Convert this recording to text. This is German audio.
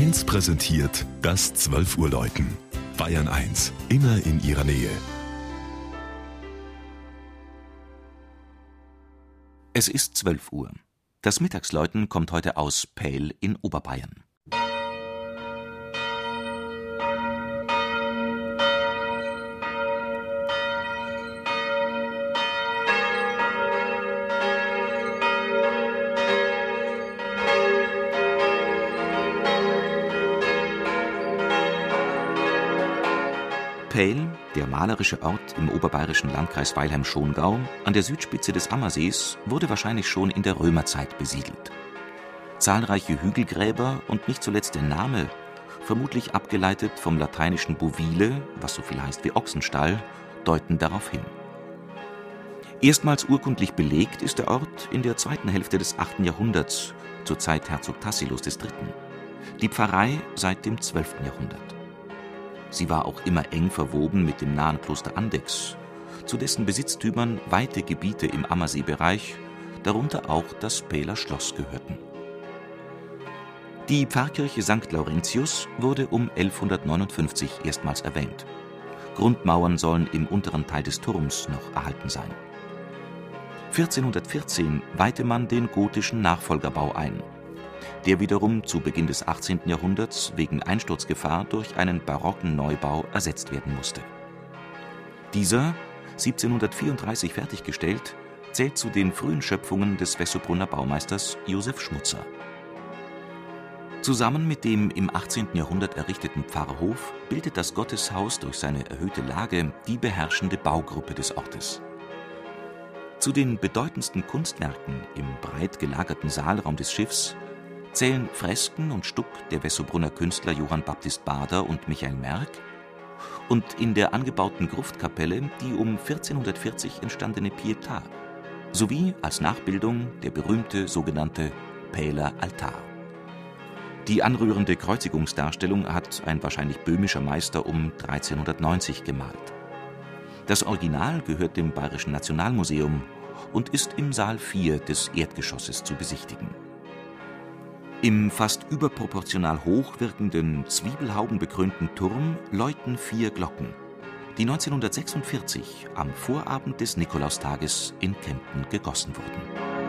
1 präsentiert das 12 Uhr Läuten. Bayern 1, immer in ihrer Nähe. Es ist 12 Uhr. Das Mittagsläuten kommt heute aus Pähl in Oberbayern. Pähl, der malerische Ort im oberbayerischen Landkreis Weilheim-Schongau an der Südspitze des Ammersees, wurde wahrscheinlich schon in der Römerzeit besiedelt. Zahlreiche Hügelgräber und nicht zuletzt der Name, vermutlich abgeleitet vom lateinischen bovile, was so viel heißt wie Ochsenstall, deuten darauf hin. Erstmals urkundlich belegt ist der Ort in der zweiten Hälfte des 8. Jahrhunderts, zur Zeit Herzog Tassilos III. Die Pfarrei seit dem 12. Jahrhundert. Sie war auch immer eng verwoben mit dem nahen Kloster Andex, zu dessen Besitztümern weite Gebiete im Ammerseebereich, darunter auch das Pähler Schloss gehörten. Die Pfarrkirche St. Laurentius wurde um 1159 erstmals erwähnt. Grundmauern sollen im unteren Teil des Turms noch erhalten sein. 1414 weihte man den gotischen Nachfolgerbau ein der wiederum zu Beginn des 18. Jahrhunderts wegen Einsturzgefahr durch einen barocken Neubau ersetzt werden musste. Dieser, 1734 fertiggestellt, zählt zu den frühen Schöpfungen des Wessobrunner Baumeisters Josef Schmutzer. Zusammen mit dem im 18. Jahrhundert errichteten Pfarrhof bildet das Gotteshaus durch seine erhöhte Lage die beherrschende Baugruppe des Ortes. Zu den bedeutendsten Kunstwerken im breit gelagerten Saalraum des Schiffs zählen Fresken und Stuck der Wessobrunner Künstler Johann Baptist Bader und Michael Merck und in der angebauten Gruftkapelle die um 1440 entstandene Pietà sowie als Nachbildung der berühmte sogenannte Pähler Altar. Die anrührende Kreuzigungsdarstellung hat ein wahrscheinlich böhmischer Meister um 1390 gemalt. Das Original gehört dem Bayerischen Nationalmuseum und ist im Saal 4 des Erdgeschosses zu besichtigen im fast überproportional hoch wirkenden, zwiebelhaubenbekrönten Turm läuten vier Glocken, die 1946 am Vorabend des Nikolaustages in Kempten gegossen wurden